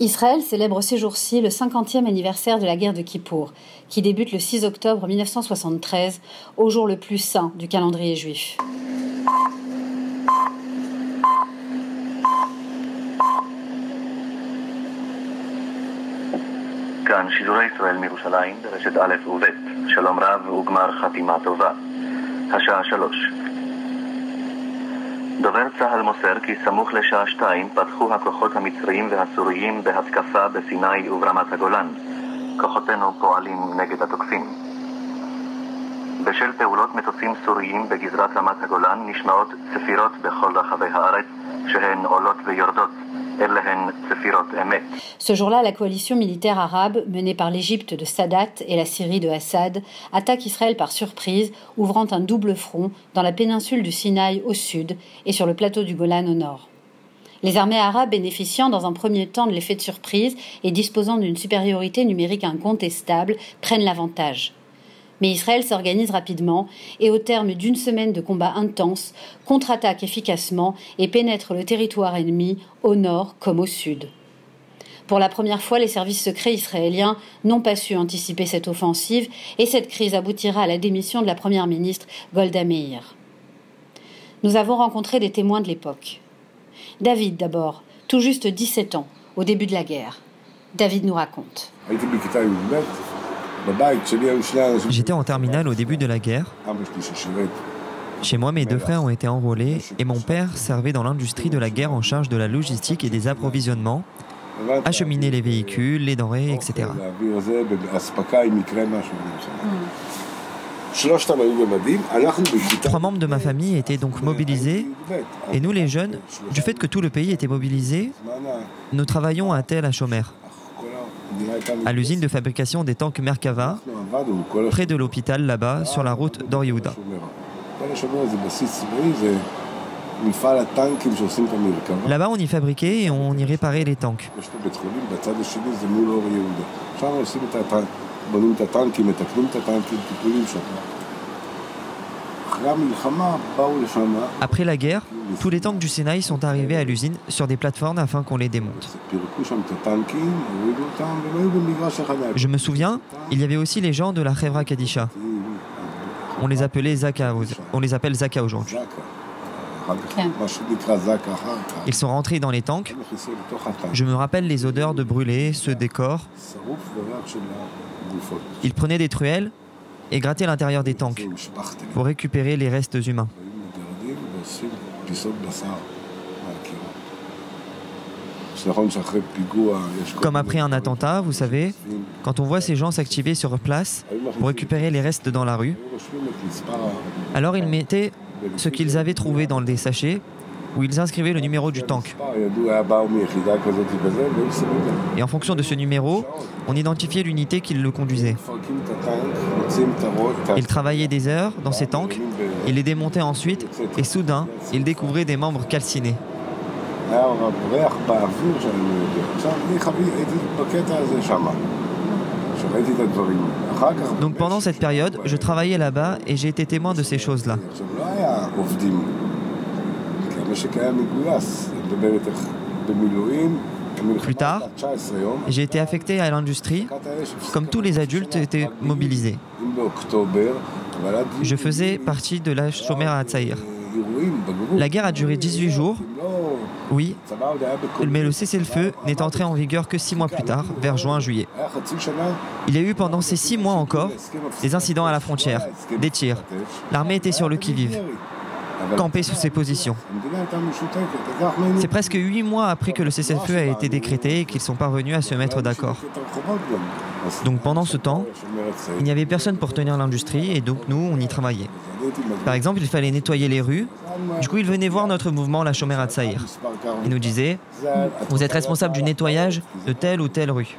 Israël célèbre ces jours-ci le 50e anniversaire de la guerre de Kippour, qui débute le 6 octobre 1973, au jour le plus saint du calendrier juif. כאן שידורי ישראל מירושלים, ברשת א' וב', שלום רב וגמר חתימה טובה. השעה שלוש. דובר צה"ל מוסר כי סמוך לשעה שתיים פתחו הכוחות המצריים והסוריים בהתקפה בסיני וברמת הגולן. כוחותינו פועלים נגד התוקפים. בשל פעולות מטוסים סוריים בגזרת רמת הגולן נשמעות צפירות בכל רחבי הארץ שהן עולות ויורדות. Ce jour-là, la coalition militaire arabe, menée par l'Égypte de Sadat et la Syrie de Assad, attaque Israël par surprise, ouvrant un double front dans la péninsule du Sinaï au sud et sur le plateau du Golan au nord. Les armées arabes bénéficiant dans un premier temps de l'effet de surprise et disposant d'une supériorité numérique incontestable prennent l'avantage. Mais Israël s'organise rapidement et au terme d'une semaine de combats intenses, contre-attaque efficacement et pénètre le territoire ennemi au nord comme au sud. Pour la première fois, les services secrets israéliens n'ont pas su anticiper cette offensive et cette crise aboutira à la démission de la première ministre Golda Meir. Nous avons rencontré des témoins de l'époque. David d'abord, tout juste 17 ans, au début de la guerre. David nous raconte. J'étais en terminale au début de la guerre. Chez moi, mes deux frères ont été enrôlés et mon père servait dans l'industrie de la guerre en charge de la logistique et des approvisionnements, acheminer les véhicules, les denrées, etc. Trois membres de ma famille étaient donc mobilisés et nous les jeunes, du fait que tout le pays était mobilisé, nous travaillions à tel à Chomer à l'usine de fabrication des tanks Merkava, près de l'hôpital là-bas, sur la route d'Or Là-bas, on y fabriquait et on y réparait les tanks. Après la guerre, tous les tanks du Sinaï sont arrivés à l'usine sur des plateformes afin qu'on les démonte. Je me souviens, il y avait aussi les gens de la Chevra Kadisha. On les appelait Zaka, on les appelle Zaka aujourd'hui. Ils sont rentrés dans les tanks. Je me rappelle les odeurs de brûlés, ceux des corps. Ils prenaient des truelles et gratter l'intérieur des tanks pour récupérer les restes humains. Comme après un attentat, vous savez, quand on voit ces gens s'activer sur place pour récupérer les restes dans la rue, alors ils mettaient ce qu'ils avaient trouvé dans des sachets où ils inscrivaient le numéro du tank. Et en fonction de ce numéro, on identifiait l'unité qui le conduisait. Ils travaillaient des heures dans ces tanks, ils les démontaient ensuite, et soudain, ils découvraient des membres calcinés. Donc pendant cette période, je travaillais là-bas et j'ai été témoin de ces choses-là. Plus tard, j'ai été affecté à l'industrie, comme tous les adultes étaient mobilisés. Je faisais partie de la chômère à Tsaïr. La guerre a duré 18 jours, oui, mais le cessez-le-feu n'est entré en vigueur que six mois plus tard, vers juin-juillet. Il y a eu pendant ces six mois encore des incidents à la frontière, des tirs. L'armée était sur le qui-vive camper sous ses positions. C'est presque huit mois après que le cessez-le-feu a été décrété et qu'ils sont parvenus à se mettre d'accord. Donc pendant ce temps, il n'y avait personne pour tenir l'industrie et donc nous, on y travaillait. Par exemple, il fallait nettoyer les rues. Du coup, ils venaient voir notre mouvement, la Chomera de Saïr. Ils nous disaient, vous êtes responsable du nettoyage de telle ou telle rue.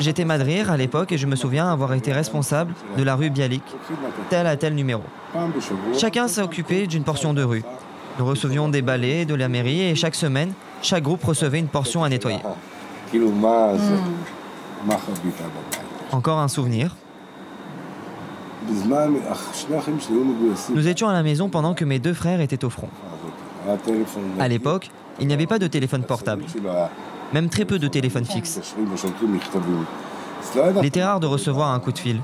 J'étais madrir à l'époque et je me souviens avoir été responsable de la rue Bialik, tel à tel numéro. Chacun s'occupait d'une portion de rue. Nous recevions des balais de la mairie et chaque semaine, chaque groupe recevait une portion à nettoyer. Encore un souvenir. Nous étions à la maison pendant que mes deux frères étaient au front. À l'époque, Il n'y avait pas de téléphone portable, même très peu de téléphone fixe. Il était rare de recevoir un coup de fil.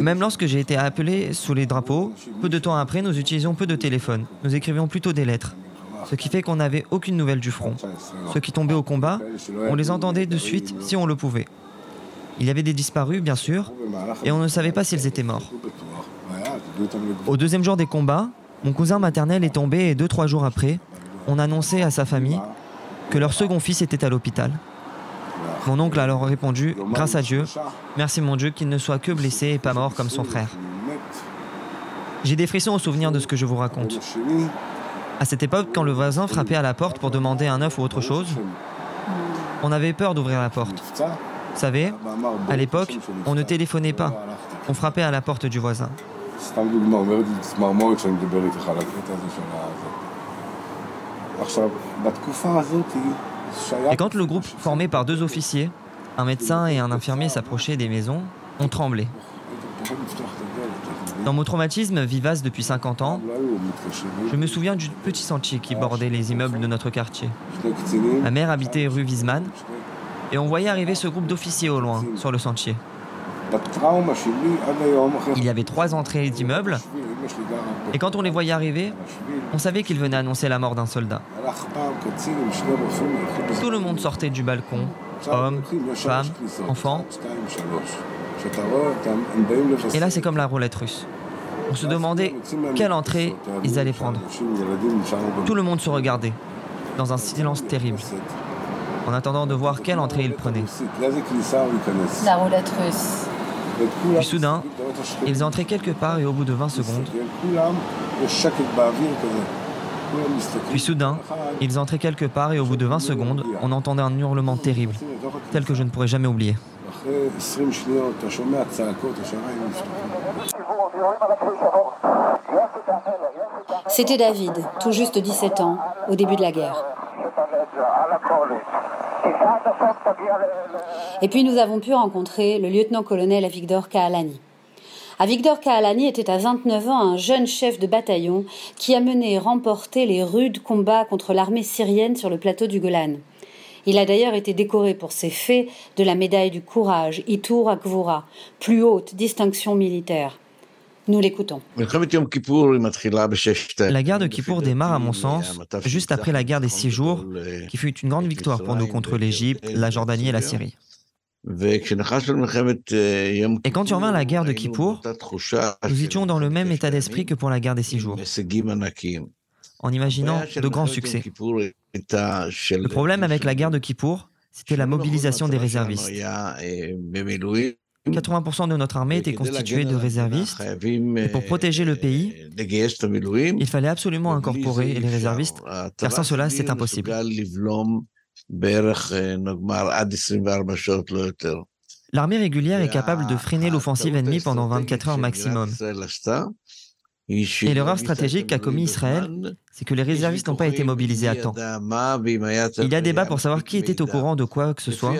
Même lorsque j'ai été appelé sous les drapeaux, peu de temps après, nous utilisions peu de téléphone. Nous écrivions plutôt des lettres. Ce qui fait qu'on n'avait aucune nouvelle du front. Ceux qui tombaient au combat, on les entendait de suite si on le pouvait. Il y avait des disparus, bien sûr, et on ne savait pas s'ils étaient morts. Au deuxième jour des combats, mon cousin maternel est tombé et deux, trois jours après, on annonçait à sa famille que leur second fils était à l'hôpital. Mon oncle a alors répondu Grâce à Dieu, merci mon Dieu qu'il ne soit que blessé et pas mort comme son frère. J'ai des frissons au souvenir de ce que je vous raconte. À cette époque, quand le voisin frappait à la porte pour demander un œuf ou autre chose, on avait peur d'ouvrir la porte. Vous savez, à l'époque, on ne téléphonait pas. On frappait à la porte du voisin. Et quand le groupe formé par deux officiers, un médecin et un infirmier s'approchait des maisons, on tremblait. Dans mon traumatisme vivace depuis 50 ans, je me souviens du petit sentier qui bordait les immeubles de notre quartier. Ma mère habitait rue Wiesmann et on voyait arriver ce groupe d'officiers au loin, sur le sentier. Il y avait trois entrées d'immeubles et quand on les voyait arriver, on savait qu'ils venaient annoncer la mort d'un soldat. Tout le monde sortait du balcon, hommes, femmes, enfants. Et là, c'est comme la roulette russe. On se demandait quelle entrée ils allaient prendre. Tout le monde se regardait, dans un silence terrible, en attendant de voir quelle entrée ils prenaient. La roulette russe. Puis soudain, ils entraient quelque part et au bout de 20 secondes, puis soudain, ils entraient quelque part et au bout de 20 secondes, on entendait un hurlement terrible, tel que je ne pourrais jamais oublier. C'était David, tout juste 17 ans, au début de la guerre. Et puis nous avons pu rencontrer le lieutenant-colonel Avigdor Kahalani. Avigdor Kahalani était à 29 ans un jeune chef de bataillon qui a mené et remporté les rudes combats contre l'armée syrienne sur le plateau du Golan. Il a d'ailleurs été décoré pour ses faits de la médaille du courage, Itour Akvura, plus haute distinction militaire. Nous l'écoutons. La guerre de Kippour démarre, à mon sens, juste après la guerre des six jours, qui fut une grande victoire pour nous contre l'Égypte, la Jordanie et la Syrie. Et quand survint la guerre de Kippour, nous étions dans le même état d'esprit que pour la guerre des six jours, en imaginant de grands succès. Le problème avec la guerre de Kippour, c'était la mobilisation des réservistes. 80% de notre armée était constituée de réservistes. Et pour protéger le pays, il fallait absolument incorporer les réservistes, car sans cela, c'est impossible. L'armée régulière est capable de freiner l'offensive ennemie pendant 24 heures maximum. Et l'erreur stratégique qu'a commis Israël, c'est que les réservistes n'ont pas été mobilisés à temps. Il y a débat pour savoir qui était au courant de quoi que ce soit,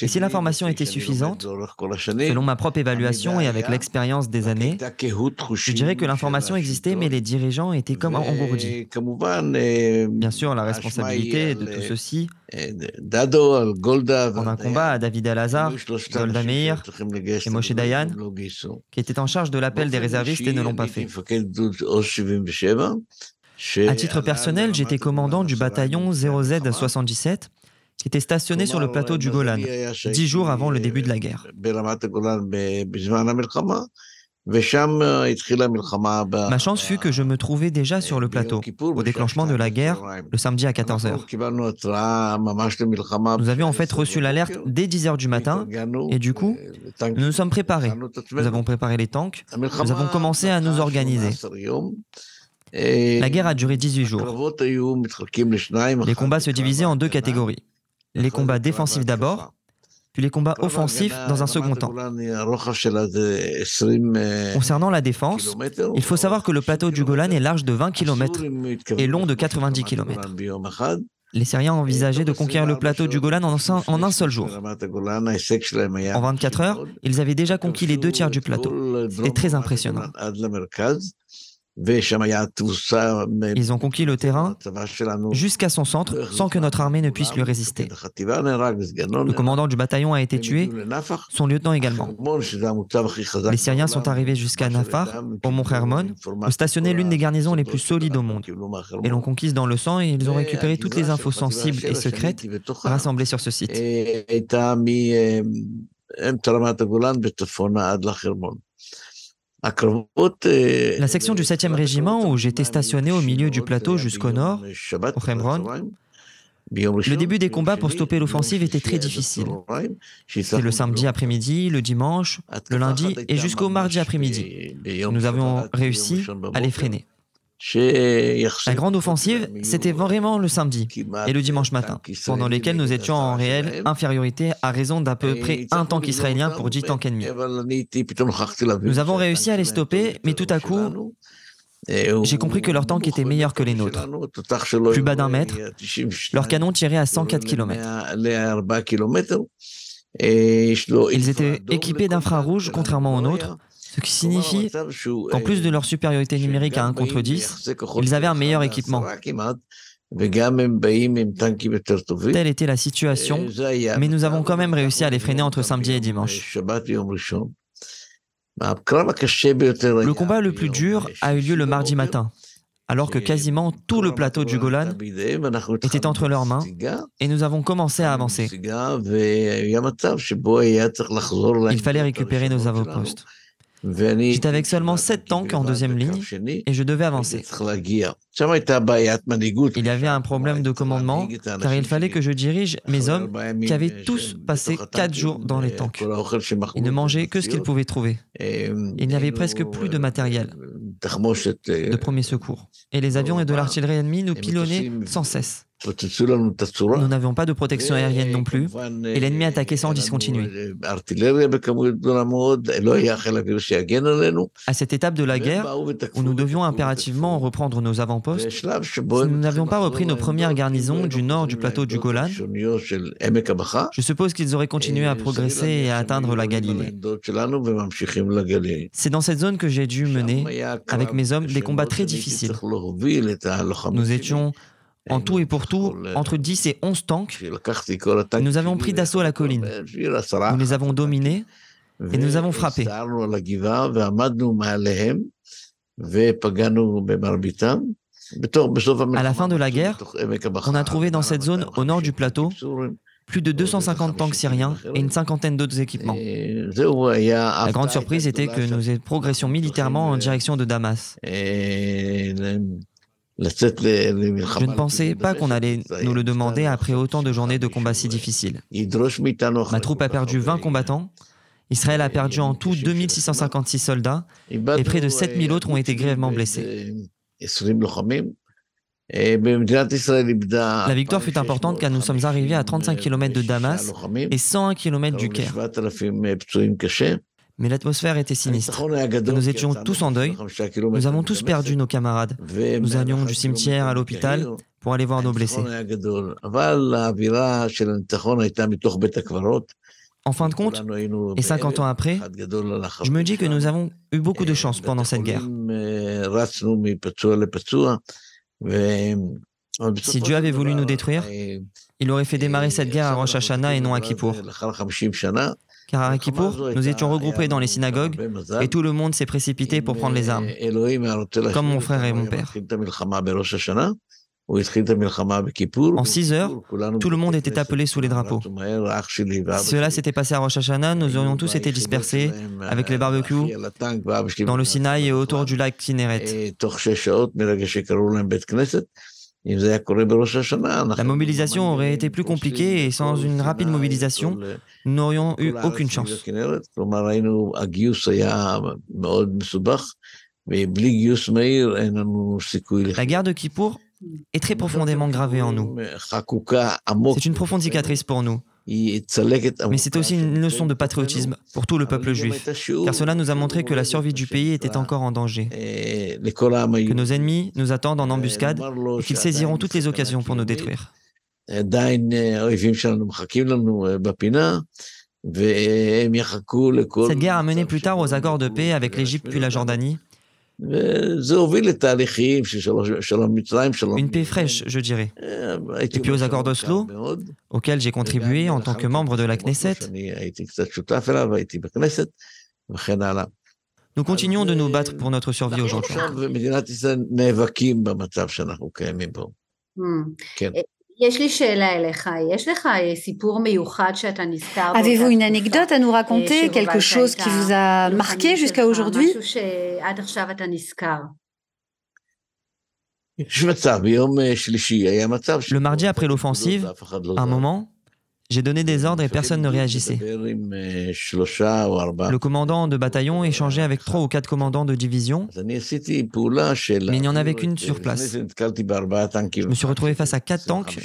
et si l'information était suffisante, selon ma propre évaluation et avec l'expérience des années, je dirais que l'information existait, mais les dirigeants étaient comme engourdis. Bien sûr, la responsabilité de tout ceci, en un combat à David Al-Azhar, Golda Meir et Moshe Dayan, qui étaient en charge de l'appel des réservistes et ne l'ont pas fait. À titre personnel, j'étais commandant du bataillon 0Z77 qui était stationné sur le plateau du Golan, dix jours avant le début de la guerre. Ma chance fut que je me trouvais déjà sur le plateau, au déclenchement de la guerre, le samedi à 14h. Nous avions en fait reçu l'alerte dès 10h du matin, et du coup, nous nous sommes préparés. Nous avons préparé les tanks, nous avons commencé à nous organiser. La guerre a duré 18 jours. Les combats se divisaient en deux catégories. Les combats défensifs d'abord, puis les combats offensifs dans un second temps. Concernant la défense, il faut savoir que le plateau du Golan est large de 20 km et long de 90 km. Les Syriens envisageaient de conquérir le plateau du Golan en un, seul jour. En 24 heures, ils avaient déjà conquis les deux tiers du plateau. C'était très impressionnant. Ils ont conquis le terrain jusqu'à son centre sans que notre armée ne puisse lui résister. Le commandant du bataillon a été tué, son lieutenant également. Les Syriens sont arrivés jusqu'à Nafar, au mont Hermon, où stationnait l'une des garnisons les plus solides au monde. Ils l'ont conquise dans le sang et ils ont récupéré toutes les infos sensibles et secrètes rassemblées sur ce site. La section du 7e régiment où j'étais stationné au milieu du plateau jusqu'au nord, au Hebron, le début des combats pour stopper l'offensive était très difficile. C'était le samedi après-midi, le dimanche, le lundi et jusqu'au mardi après-midi. Nous avions réussi à les freiner. La grande offensive, c'était vraiment le samedi et le dimanche matin, pendant lesquels nous étions en réelle infériorité à raison d'à peu près un tank israélien pour 10 tanks ennemis. Nous avons réussi à les stopper, mais tout à coup, j'ai compris que leurs tanks étaient meilleurs que les nôtres. Plus bas d'un mètre, leurs canons tiraient à 104 km. Ils étaient équipés d'infrarouges, contrairement aux nôtres, ce qui signifie qu'en plus de leur supériorité numérique à 1 contre 10, ils avaient un meilleur équipement. Telle était la situation, mais nous avons quand même réussi à les freiner entre samedi et dimanche. Le combat le plus dur a eu lieu le mardi matin, alors que quasiment tout le plateau du Golan était entre leurs mains et nous avons commencé à avancer. Il fallait récupérer nos avant-postes. J'étais avec seulement sept tanks en deuxième ligne et je devais avancer. Il y avait un problème de commandement car il fallait que je dirige mes hommes qui avaient tous passé quatre jours dans les tanks. Ils ne mangeaient que ce qu'ils pouvaient trouver. Il n'y avait presque plus de matériel de premier secours. Et les avions et de l'artillerie ennemie nous pilonnaient sans cesse. Nous n'avions pas de protection aérienne non plus, et l'ennemi attaquait sans discontinuer. À cette étape de la guerre, où nous devions impérativement reprendre nos avant-postes, si nous n'avions pas repris nos premières garnisons du nord du plateau du Golan, je suppose qu'ils auraient continué à progresser et à atteindre la Galilée. C'est dans cette zone que j'ai dû mener, avec mes hommes, des combats très difficiles. Nous étions en tout et pour tout, entre 10 et 11 tanks, nous avons pris d'assaut la colline. Nous les avons dominés et nous avons frappé. À la fin de la guerre, on a trouvé dans cette zone, au nord du plateau, plus de 250 tanks syriens et une cinquantaine d'autres équipements. La grande surprise était que nous progressions militairement en direction de Damas. Je ne pensais pas qu'on allait nous le demander après autant de journées de combats si difficiles. Ma troupe a perdu 20 combattants. Israël a perdu en tout 2656 soldats et près de 7000 autres ont été grièvement blessés. La victoire fut importante car nous sommes arrivés à 35 km de Damas et 101 km du Caire mais l'atmosphère était sinistre. Nous étions tous en deuil. Nous avons tous perdu nos camarades. Nous allions du cimetière à l'hôpital pour aller voir nos blessés. En fin de compte, et 50 ans après, je me dis que nous avons eu beaucoup de chance pendant cette guerre. Si Dieu avait voulu nous détruire, il aurait fait démarrer cette guerre à Rosh Hashanah et non à Kippour car à Kippour, nous étions regroupés dans les synagogues et tout le monde s'est précipité pour prendre les armes, comme mon frère et mon père. En six heures, tout le monde était appelé sous les drapeaux. Si cela s'était passé à Rosh Hashanah, nous aurions tous été dispersés avec les barbecues dans le Sinaï et autour du lac Kinneret. La mobilisation aurait été plus compliquée et sans une rapide mobilisation, nous n'aurions eu aucune chance. La guerre de Kippour est très profondément gravée en nous. C'est une profonde cicatrice pour nous. Mais c'est aussi une leçon de patriotisme pour tout le peuple juif, car cela nous a montré que la survie du pays était encore en danger, que nos ennemis nous attendent en embuscade et qu'ils saisiront toutes les occasions pour nous détruire. Cette guerre a mené plus tard aux accords de paix avec l'Égypte puis la Jordanie, Une paix fraîche, je dirais. Et puis aux accords d'Oslo, auxquels j'ai contribué en tant que membre de la Knesset. Nous continuons de nous battre pour notre survie aujourd'hui. Avez-vous une anecdote à nous raconter, quelque chose qui vous a marqué jusqu'à aujourd'hui. Le mardi après l'offensive, un moment, j'ai donné des ordres et personne ne réagissait. Le commandant de bataillon échangeait avec trois ou quatre commandants de division, mais il n'y en avait qu'une sur place. Je me suis retrouvé face à quatre tanks,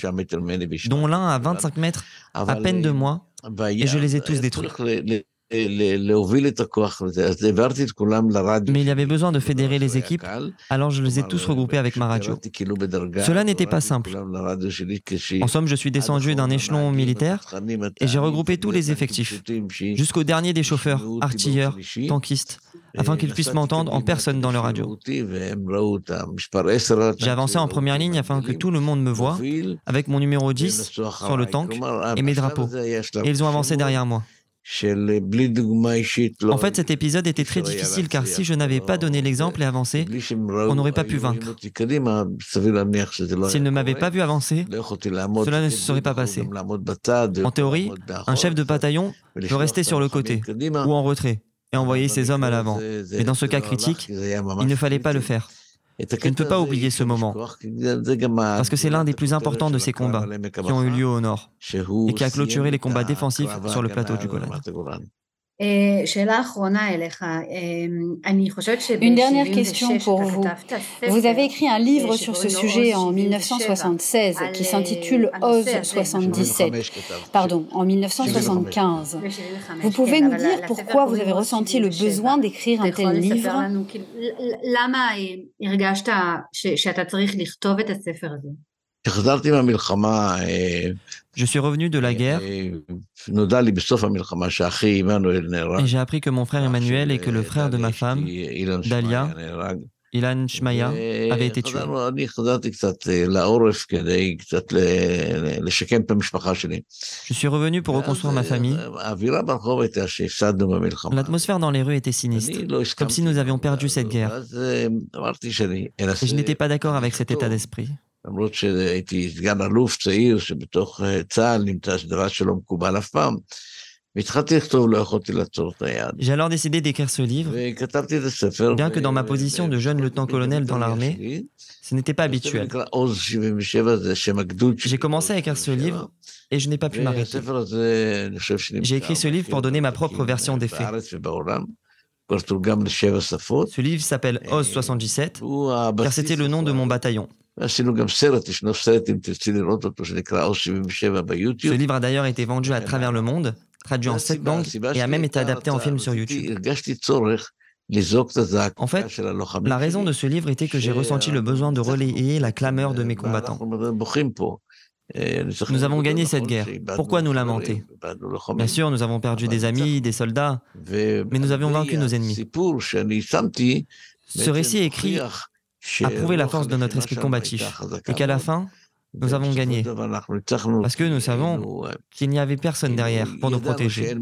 dont l'un à 25 mètres à peine de moi, et je les ai tous détruits. Mais il y avait besoin de fédérer les équipes, alors je les ai tous regroupés avec ma radio. Cela n'était pas simple. En somme, je suis descendu d'un échelon militaire et j'ai regroupé tous les effectifs, jusqu'au dernier des chauffeurs, artilleurs, tankistes, afin qu'ils puissent m'entendre en personne dans leur radio. J'ai avancé en première ligne afin que tout le monde me voie, avec mon numéro 10 sur le tank et mes drapeaux. Et ils ont avancé derrière moi. En fait, cet épisode était très difficile car si je n'avais pas donné l'exemple et avancé, on n'aurait pas pu vaincre. S'ils ne m'avaient pas vu avancer, cela ne se serait pas passé. En théorie, un chef de bataillon peut rester sur le côté ou en retrait et envoyer ses hommes à l'avant. Mais dans ce cas critique, il ne fallait pas le faire. Je ne peux pas oublier ce moment, parce que c'est l'un des plus importants de ces combats qui ont eu lieu au nord et qui a clôturé les combats défensifs sur le plateau du Golan. Une dernière question pour vous. Vous avez écrit un livre sur ce sujet en 1976 qui s'intitule Oz 77. Pardon, en 1975. Vous pouvez nous dire pourquoi vous avez ressenti le besoin d'écrire un tel livre? Je suis revenu de la guerre et j'ai appris que mon frère Emmanuel et que le frère de ma femme, Dalia, Ilan Shmaya, avait été tué. Je suis revenu pour reconstruire ma famille. L'atmosphère dans les rues était sinistre, comme si nous avions perdu cette guerre. Et je n'étais pas d'accord avec cet état d'esprit. J'ai alors décidé d'écrire ce livre, bien que dans ma position de jeune lieutenant-colonel dans l'armée, ce n'était pas habituel. J'ai commencé à écrire ce livre et je n'ai pas pu m'arrêter. J'ai écrit ce livre pour donner ma propre version des faits. Ce livre s'appelle Oz 77, car c'était le nom de mon bataillon. Ce livre a d'ailleurs été vendu à travers le monde, traduit en sept langues et a même été adapté en film sur YouTube. En fait, la raison de ce livre était que j'ai ressenti le besoin de relayer la clameur de mes combattants. Nous avons gagné cette guerre. Pourquoi nous lamenter? Bien sûr, nous avons perdu des amis, des soldats, mais nous avions vaincu nos ennemis. Ce récit écrit a prouvé la force de notre esprit combatif et qu'à la fin, nous avons gagné. Parce que nous savons qu'il n'y avait personne derrière pour nous protéger.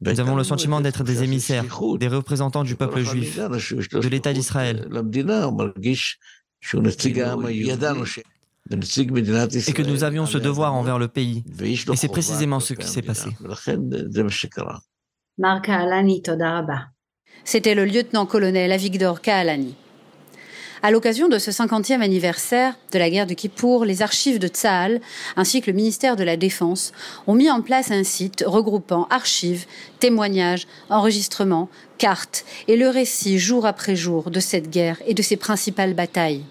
Nous avons le sentiment d'être des émissaires, des représentants du peuple juif, de l'État d'Israël. Et que nous avions ce devoir envers le pays. Et c'est précisément ce qui s'est passé. C'était le lieutenant-colonel Avigdor Kaalani. À l'occasion de ce 50e anniversaire de la guerre de Kippour, les archives de Tsahal ainsi que le ministère de la Défense ont mis en place un site regroupant archives, témoignages, enregistrements, cartes et le récit jour après jour de cette guerre et de ses principales batailles.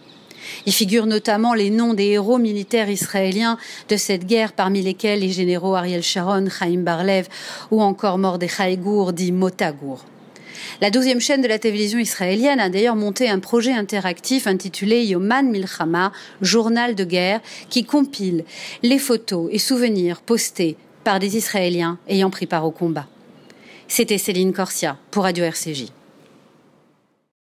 Y figurent notamment les noms des héros militaires israéliens de cette guerre, parmi lesquels les généraux Ariel Sharon, Chaim Barlev ou encore Mordechai Gour, dit Motagour. La douzième chaîne de la télévision israélienne a d'ailleurs monté un projet interactif intitulé Yoman Milchama, journal de guerre, qui compile les photos et souvenirs postés par des Israéliens ayant pris part au combat. C'était Céline Corsia pour Radio RCJ.